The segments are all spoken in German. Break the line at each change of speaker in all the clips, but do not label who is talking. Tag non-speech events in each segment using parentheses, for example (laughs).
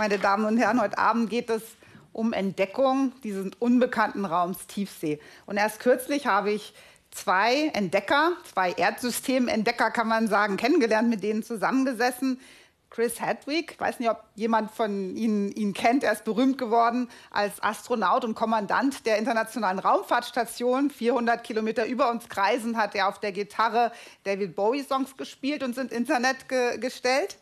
Meine Damen und Herren, heute Abend geht es um Entdeckung dieses unbekannten Raums Tiefsee. Und erst kürzlich habe ich zwei Entdecker, zwei Erdsystementdecker kann man sagen, kennengelernt, mit denen zusammengesessen. Chris Hedwig, ich weiß nicht, ob jemand von Ihnen ihn kennt, er ist berühmt geworden als Astronaut und Kommandant der Internationalen Raumfahrtstation. 400 Kilometer über uns kreisen hat er auf der Gitarre David Bowie-Songs gespielt und sind Internet ge gestellt.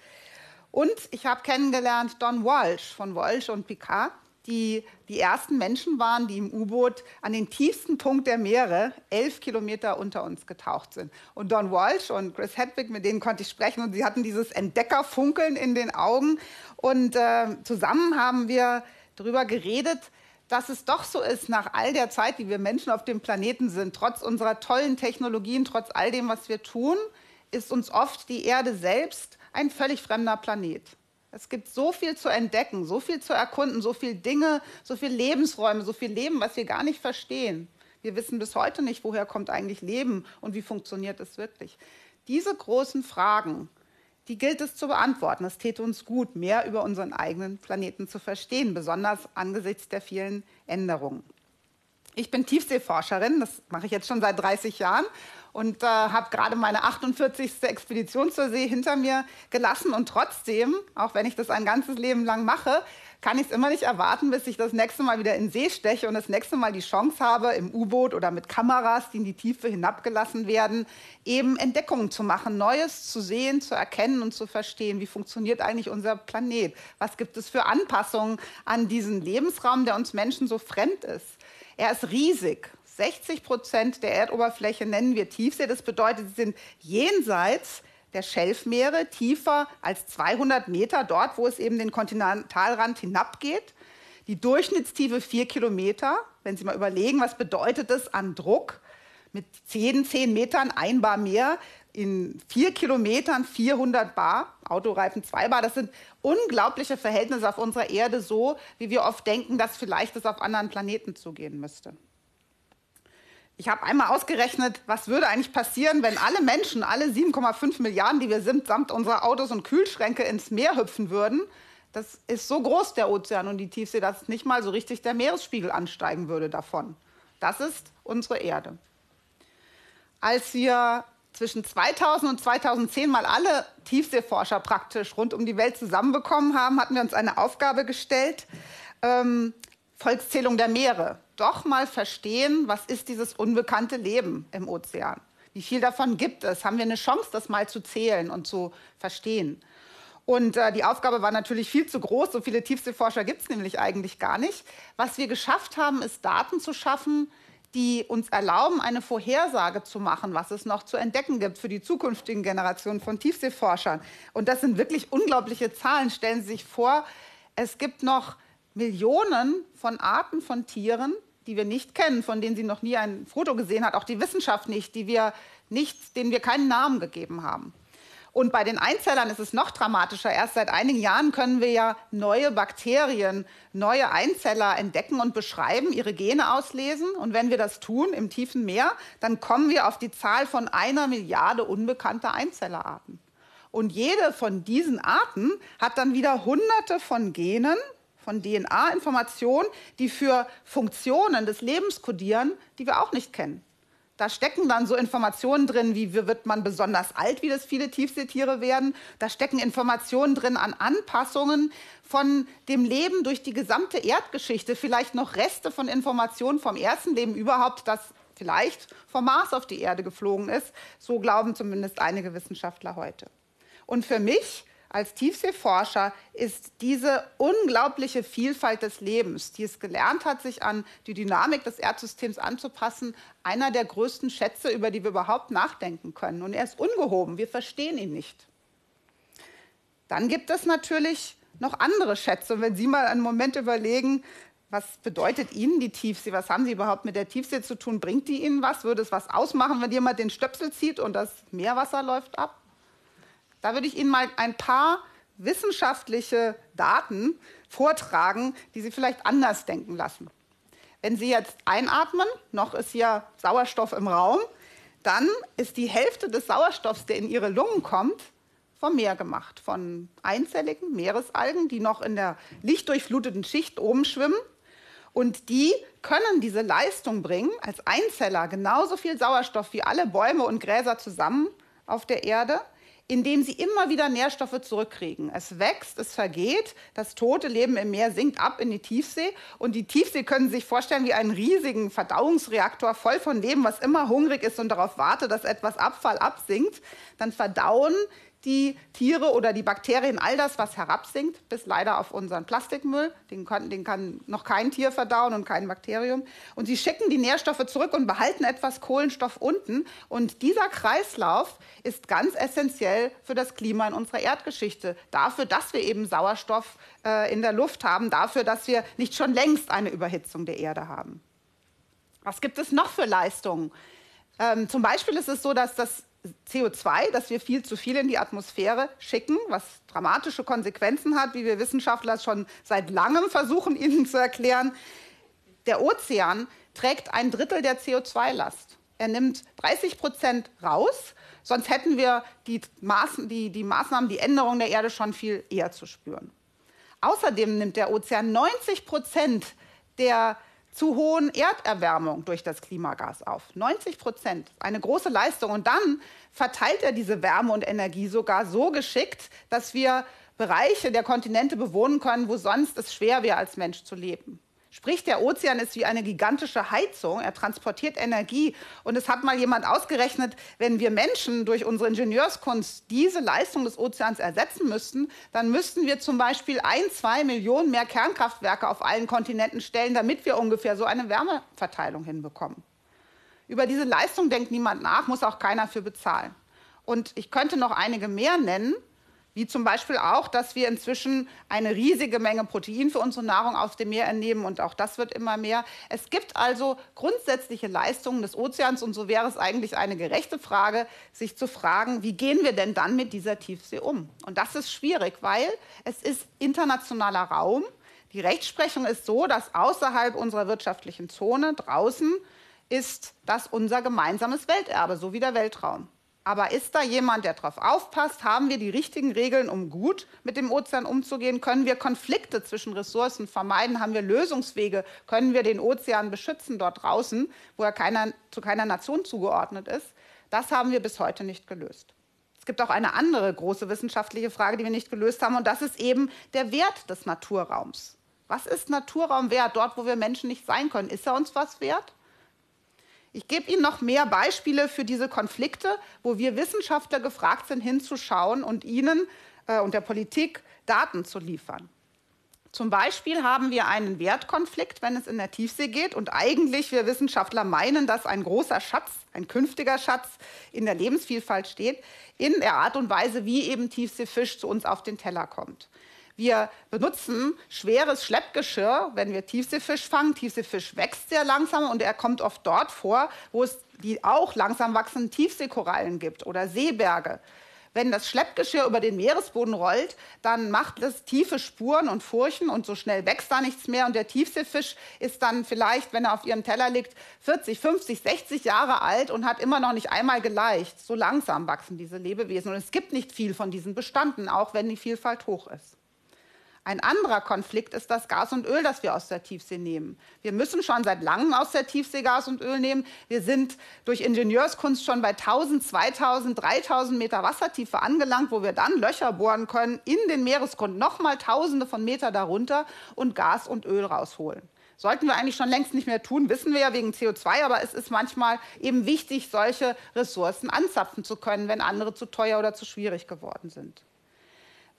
Und ich habe kennengelernt Don Walsh von Walsh und Picard die die ersten Menschen waren, die im U-Boot an den tiefsten Punkt der Meere, elf Kilometer unter uns getaucht sind. Und Don Walsh und Chris Hedwig, mit denen konnte ich sprechen und sie hatten dieses Entdeckerfunkeln in den Augen. Und äh, zusammen haben wir darüber geredet, dass es doch so ist, nach all der Zeit, die wir Menschen auf dem Planeten sind, trotz unserer tollen Technologien, trotz all dem, was wir tun, ist uns oft die Erde selbst ein völlig fremder Planet. Es gibt so viel zu entdecken, so viel zu erkunden, so viele Dinge, so viele Lebensräume, so viel Leben, was wir gar nicht verstehen. Wir wissen bis heute nicht, woher kommt eigentlich Leben und wie funktioniert es wirklich. Diese großen Fragen, die gilt es zu beantworten. Es täte uns gut, mehr über unseren eigenen Planeten zu verstehen, besonders angesichts der vielen Änderungen. Ich bin Tiefseeforscherin, das mache ich jetzt schon seit 30 Jahren und äh, habe gerade meine 48. Expedition zur See hinter mir gelassen. Und trotzdem, auch wenn ich das ein ganzes Leben lang mache, kann ich es immer nicht erwarten, bis ich das nächste Mal wieder in See steche und das nächste Mal die Chance habe, im U-Boot oder mit Kameras, die in die Tiefe hinabgelassen werden, eben Entdeckungen zu machen, Neues zu sehen, zu erkennen und zu verstehen. Wie funktioniert eigentlich unser Planet? Was gibt es für Anpassungen an diesen Lebensraum, der uns Menschen so fremd ist? Er ist riesig. 60 Prozent der Erdoberfläche nennen wir Tiefsee. Das bedeutet, sie sind jenseits der Schelfmeere, tiefer als 200 Meter, dort, wo es eben den Kontinentalrand hinabgeht. Die Durchschnittstiefe 4 Kilometer. Wenn Sie mal überlegen, was bedeutet das an Druck? Mit 10, 10 Metern ein Bar mehr, in 4 Kilometern 400 Bar, Autoreifen 2 Bar. Das sind unglaubliche Verhältnisse auf unserer Erde, so wie wir oft denken, dass vielleicht es auf anderen Planeten zugehen müsste. Ich habe einmal ausgerechnet, was würde eigentlich passieren, wenn alle Menschen, alle 7,5 Milliarden, die wir sind, samt unserer Autos und Kühlschränke ins Meer hüpfen würden. Das ist so groß, der Ozean und die Tiefsee, dass nicht mal so richtig der Meeresspiegel ansteigen würde davon. Das ist unsere Erde. Als wir zwischen 2000 und 2010 mal alle Tiefseeforscher praktisch rund um die Welt zusammenbekommen haben, hatten wir uns eine Aufgabe gestellt, ähm, Volkszählung der Meere doch mal verstehen, was ist dieses unbekannte Leben im Ozean? Wie viel davon gibt es? Haben wir eine Chance, das mal zu zählen und zu verstehen? Und äh, die Aufgabe war natürlich viel zu groß. So viele Tiefseeforscher gibt es nämlich eigentlich gar nicht. Was wir geschafft haben, ist Daten zu schaffen, die uns erlauben, eine Vorhersage zu machen, was es noch zu entdecken gibt für die zukünftigen Generationen von Tiefseeforschern. Und das sind wirklich unglaubliche Zahlen. Stellen Sie sich vor, es gibt noch Millionen von Arten von Tieren, die wir nicht kennen, von denen sie noch nie ein Foto gesehen hat, auch die Wissenschaft nicht, die wir nicht, denen wir keinen Namen gegeben haben. Und bei den Einzellern ist es noch dramatischer. Erst seit einigen Jahren können wir ja neue Bakterien, neue Einzeller entdecken und beschreiben, ihre Gene auslesen. Und wenn wir das tun im tiefen Meer, dann kommen wir auf die Zahl von einer Milliarde unbekannter Einzellerarten. Und jede von diesen Arten hat dann wieder Hunderte von Genen, von DNA-Informationen, die für Funktionen des Lebens kodieren, die wir auch nicht kennen. Da stecken dann so Informationen drin, wie wird man besonders alt, wie das viele Tiefseetiere werden. Da stecken Informationen drin an Anpassungen von dem Leben durch die gesamte Erdgeschichte, vielleicht noch Reste von Informationen vom ersten Leben überhaupt, das vielleicht vom Mars auf die Erde geflogen ist. So glauben zumindest einige Wissenschaftler heute. Und für mich als Tiefseeforscher ist diese unglaubliche Vielfalt des Lebens, die es gelernt hat, sich an die Dynamik des Erdsystems anzupassen, einer der größten Schätze, über die wir überhaupt nachdenken können. Und er ist ungehoben, wir verstehen ihn nicht. Dann gibt es natürlich noch andere Schätze. Und wenn Sie mal einen Moment überlegen, was bedeutet Ihnen die Tiefsee? Was haben Sie überhaupt mit der Tiefsee zu tun? Bringt die Ihnen was? Würde es was ausmachen, wenn jemand den Stöpsel zieht und das Meerwasser läuft ab? Da würde ich Ihnen mal ein paar wissenschaftliche Daten vortragen, die Sie vielleicht anders denken lassen. Wenn Sie jetzt einatmen, noch ist hier Sauerstoff im Raum, dann ist die Hälfte des Sauerstoffs, der in Ihre Lungen kommt, vom Meer gemacht, von einzelligen Meeresalgen, die noch in der lichtdurchfluteten Schicht oben schwimmen. Und die können diese Leistung bringen, als Einzeller genauso viel Sauerstoff wie alle Bäume und Gräser zusammen auf der Erde indem sie immer wieder Nährstoffe zurückkriegen. Es wächst, es vergeht, das tote Leben im Meer sinkt ab in die Tiefsee und die Tiefsee können Sie sich vorstellen wie einen riesigen Verdauungsreaktor voll von Leben, was immer hungrig ist und darauf wartet, dass etwas Abfall absinkt. Dann verdauen die Tiere oder die Bakterien, all das, was herabsinkt, bis leider auf unseren Plastikmüll. Den kann, den kann noch kein Tier verdauen und kein Bakterium. Und sie schicken die Nährstoffe zurück und behalten etwas Kohlenstoff unten. Und dieser Kreislauf ist ganz essentiell für das Klima in unserer Erdgeschichte. Dafür, dass wir eben Sauerstoff äh, in der Luft haben, dafür, dass wir nicht schon längst eine Überhitzung der Erde haben. Was gibt es noch für Leistungen? Ähm, zum Beispiel ist es so, dass das CO2, das wir viel zu viel in die Atmosphäre schicken, was dramatische Konsequenzen hat, wie wir Wissenschaftler schon seit langem versuchen, (laughs) Ihnen zu erklären. Der Ozean trägt ein Drittel der CO2-Last. Er nimmt 30 Prozent raus, sonst hätten wir die, Maß, die, die Maßnahmen, die Änderung der Erde schon viel eher zu spüren. Außerdem nimmt der Ozean 90 Prozent der zu hohen Erderwärmung durch das Klimagas auf. 90 Prozent, eine große Leistung. Und dann verteilt er diese Wärme und Energie sogar so geschickt, dass wir Bereiche der Kontinente bewohnen können, wo sonst es schwer wäre, als Mensch zu leben. Sprich, der Ozean ist wie eine gigantische Heizung. Er transportiert Energie. Und es hat mal jemand ausgerechnet, wenn wir Menschen durch unsere Ingenieurskunst diese Leistung des Ozeans ersetzen müssten, dann müssten wir zum Beispiel ein, zwei Millionen mehr Kernkraftwerke auf allen Kontinenten stellen, damit wir ungefähr so eine Wärmeverteilung hinbekommen. Über diese Leistung denkt niemand nach, muss auch keiner für bezahlen. Und ich könnte noch einige mehr nennen wie zum Beispiel auch, dass wir inzwischen eine riesige Menge Protein für unsere Nahrung aus dem Meer entnehmen und auch das wird immer mehr. Es gibt also grundsätzliche Leistungen des Ozeans und so wäre es eigentlich eine gerechte Frage, sich zu fragen, wie gehen wir denn dann mit dieser Tiefsee um? Und das ist schwierig, weil es ist internationaler Raum. Die Rechtsprechung ist so, dass außerhalb unserer wirtschaftlichen Zone draußen ist das unser gemeinsames Welterbe, so wie der Weltraum. Aber ist da jemand, der darauf aufpasst? Haben wir die richtigen Regeln, um gut mit dem Ozean umzugehen? Können wir Konflikte zwischen Ressourcen vermeiden? Haben wir Lösungswege? Können wir den Ozean beschützen dort draußen, wo er keiner, zu keiner Nation zugeordnet ist? Das haben wir bis heute nicht gelöst. Es gibt auch eine andere große wissenschaftliche Frage, die wir nicht gelöst haben, und das ist eben der Wert des Naturraums. Was ist Naturraum wert, dort, wo wir Menschen nicht sein können? Ist er uns was wert? Ich gebe Ihnen noch mehr Beispiele für diese Konflikte, wo wir Wissenschaftler gefragt sind, hinzuschauen und Ihnen äh, und der Politik Daten zu liefern. Zum Beispiel haben wir einen Wertkonflikt, wenn es in der Tiefsee geht. Und eigentlich, wir Wissenschaftler meinen, dass ein großer Schatz, ein künftiger Schatz in der Lebensvielfalt steht, in der Art und Weise, wie eben Tiefseefisch zu uns auf den Teller kommt. Wir benutzen schweres Schleppgeschirr, wenn wir Tiefseefisch fangen. Tiefseefisch wächst sehr langsam und er kommt oft dort vor, wo es die auch langsam wachsenden Tiefseekorallen gibt oder Seeberge. Wenn das Schleppgeschirr über den Meeresboden rollt, dann macht es tiefe Spuren und Furchen und so schnell wächst da nichts mehr. Und der Tiefseefisch ist dann vielleicht, wenn er auf ihrem Teller liegt, 40, 50, 60 Jahre alt und hat immer noch nicht einmal geleicht. So langsam wachsen diese Lebewesen. Und es gibt nicht viel von diesen Bestanden, auch wenn die Vielfalt hoch ist. Ein anderer Konflikt ist das Gas und Öl, das wir aus der Tiefsee nehmen. Wir müssen schon seit langem aus der Tiefsee Gas und Öl nehmen. Wir sind durch Ingenieurskunst schon bei 1000, 2000, 3000 Meter Wassertiefe angelangt, wo wir dann Löcher bohren können in den Meeresgrund, nochmal Tausende von Meter darunter und Gas und Öl rausholen. Sollten wir eigentlich schon längst nicht mehr tun, wissen wir ja wegen CO2, aber es ist manchmal eben wichtig, solche Ressourcen anzapfen zu können, wenn andere zu teuer oder zu schwierig geworden sind.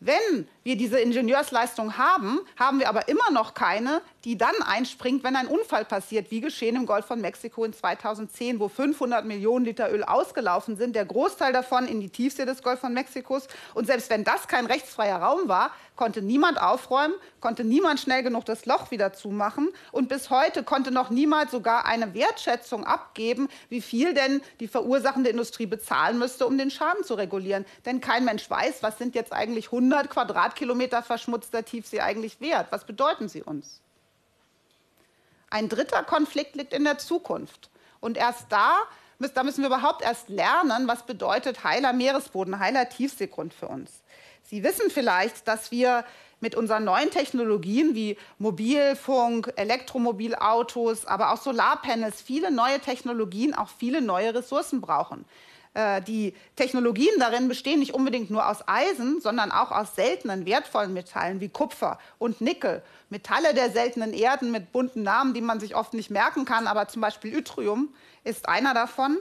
Wenn wir diese Ingenieursleistung haben, haben wir aber immer noch keine, die dann einspringt, wenn ein Unfall passiert, wie geschehen im Golf von Mexiko in 2010, wo 500 Millionen Liter Öl ausgelaufen sind, der Großteil davon in die Tiefsee des Golf von Mexikos. Und selbst wenn das kein rechtsfreier Raum war, konnte niemand aufräumen, konnte niemand schnell genug das Loch wieder zumachen. Und bis heute konnte noch niemand sogar eine Wertschätzung abgeben, wie viel denn die verursachende Industrie bezahlen müsste, um den Schaden zu regulieren. Denn kein Mensch weiß, was sind jetzt eigentlich 100 Quadratkilometer verschmutzter Tiefsee eigentlich wert? Was bedeuten sie uns? Ein dritter Konflikt liegt in der Zukunft. Und erst da da müssen wir überhaupt erst lernen, was bedeutet heiler Meeresboden, heiler Tiefseegrund für uns. Sie wissen vielleicht, dass wir mit unseren neuen Technologien wie Mobilfunk, Elektromobilautos, aber auch Solarpanels, viele neue Technologien, auch viele neue Ressourcen brauchen. Äh, die Technologien darin bestehen nicht unbedingt nur aus Eisen, sondern auch aus seltenen, wertvollen Metallen wie Kupfer und Nickel. Metalle der seltenen Erden mit bunten Namen, die man sich oft nicht merken kann, aber zum Beispiel Yttrium ist einer davon.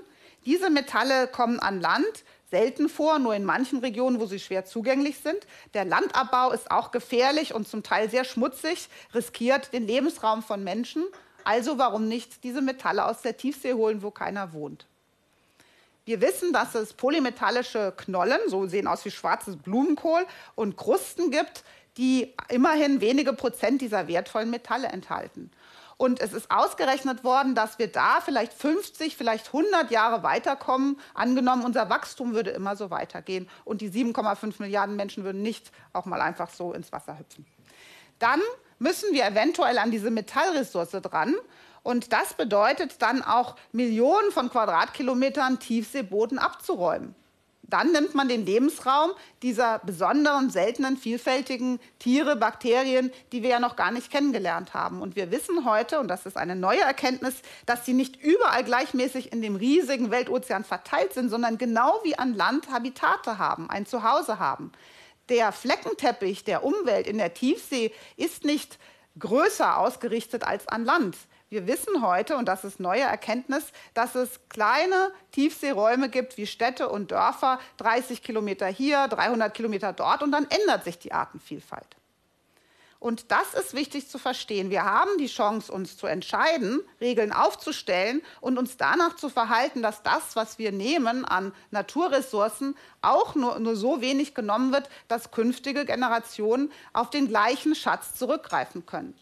Diese Metalle kommen an Land selten vor, nur in manchen Regionen, wo sie schwer zugänglich sind. Der Landabbau ist auch gefährlich und zum Teil sehr schmutzig, riskiert den Lebensraum von Menschen. Also warum nicht diese Metalle aus der Tiefsee holen, wo keiner wohnt? Wir wissen, dass es polymetallische Knollen, so sehen aus wie schwarzes Blumenkohl, und Krusten gibt, die immerhin wenige Prozent dieser wertvollen Metalle enthalten. Und es ist ausgerechnet worden, dass wir da vielleicht 50, vielleicht 100 Jahre weiterkommen. Angenommen, unser Wachstum würde immer so weitergehen und die 7,5 Milliarden Menschen würden nicht auch mal einfach so ins Wasser hüpfen. Dann müssen wir eventuell an diese Metallressource dran. Und das bedeutet dann auch Millionen von Quadratkilometern Tiefseeboden abzuräumen. Dann nimmt man den Lebensraum dieser besonderen, seltenen, vielfältigen Tiere, Bakterien, die wir ja noch gar nicht kennengelernt haben. Und wir wissen heute, und das ist eine neue Erkenntnis, dass sie nicht überall gleichmäßig in dem riesigen Weltozean verteilt sind, sondern genau wie an Land Habitate haben, ein Zuhause haben. Der Fleckenteppich der Umwelt in der Tiefsee ist nicht größer ausgerichtet als an Land. Wir wissen heute, und das ist neue Erkenntnis, dass es kleine Tiefseeräume gibt wie Städte und Dörfer, 30 Kilometer hier, 300 Kilometer dort, und dann ändert sich die Artenvielfalt. Und das ist wichtig zu verstehen. Wir haben die Chance, uns zu entscheiden, Regeln aufzustellen und uns danach zu verhalten, dass das, was wir nehmen an Naturressourcen, auch nur, nur so wenig genommen wird, dass künftige Generationen auf den gleichen Schatz zurückgreifen können.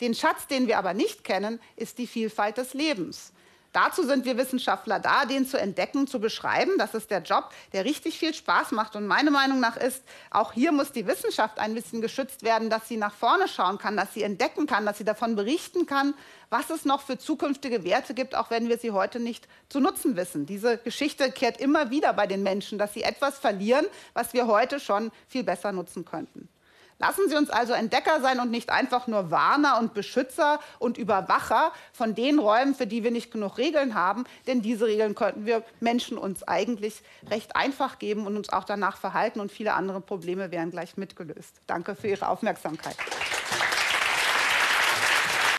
Den Schatz, den wir aber nicht kennen, ist die Vielfalt des Lebens. Dazu sind wir Wissenschaftler da, den zu entdecken, zu beschreiben. Das ist der Job, der richtig viel Spaß macht. Und meine Meinung nach ist, auch hier muss die Wissenschaft ein bisschen geschützt werden, dass sie nach vorne schauen kann, dass sie entdecken kann, dass sie davon berichten kann, was es noch für zukünftige Werte gibt, auch wenn wir sie heute nicht zu nutzen wissen. Diese Geschichte kehrt immer wieder bei den Menschen, dass sie etwas verlieren, was wir heute schon viel besser nutzen könnten. Lassen Sie uns also Entdecker sein und nicht einfach nur Warner und Beschützer und Überwacher von den Räumen, für die wir nicht genug Regeln haben. Denn diese Regeln könnten wir Menschen uns eigentlich recht einfach geben und uns auch danach verhalten und viele andere Probleme wären gleich mitgelöst. Danke für Ihre Aufmerksamkeit.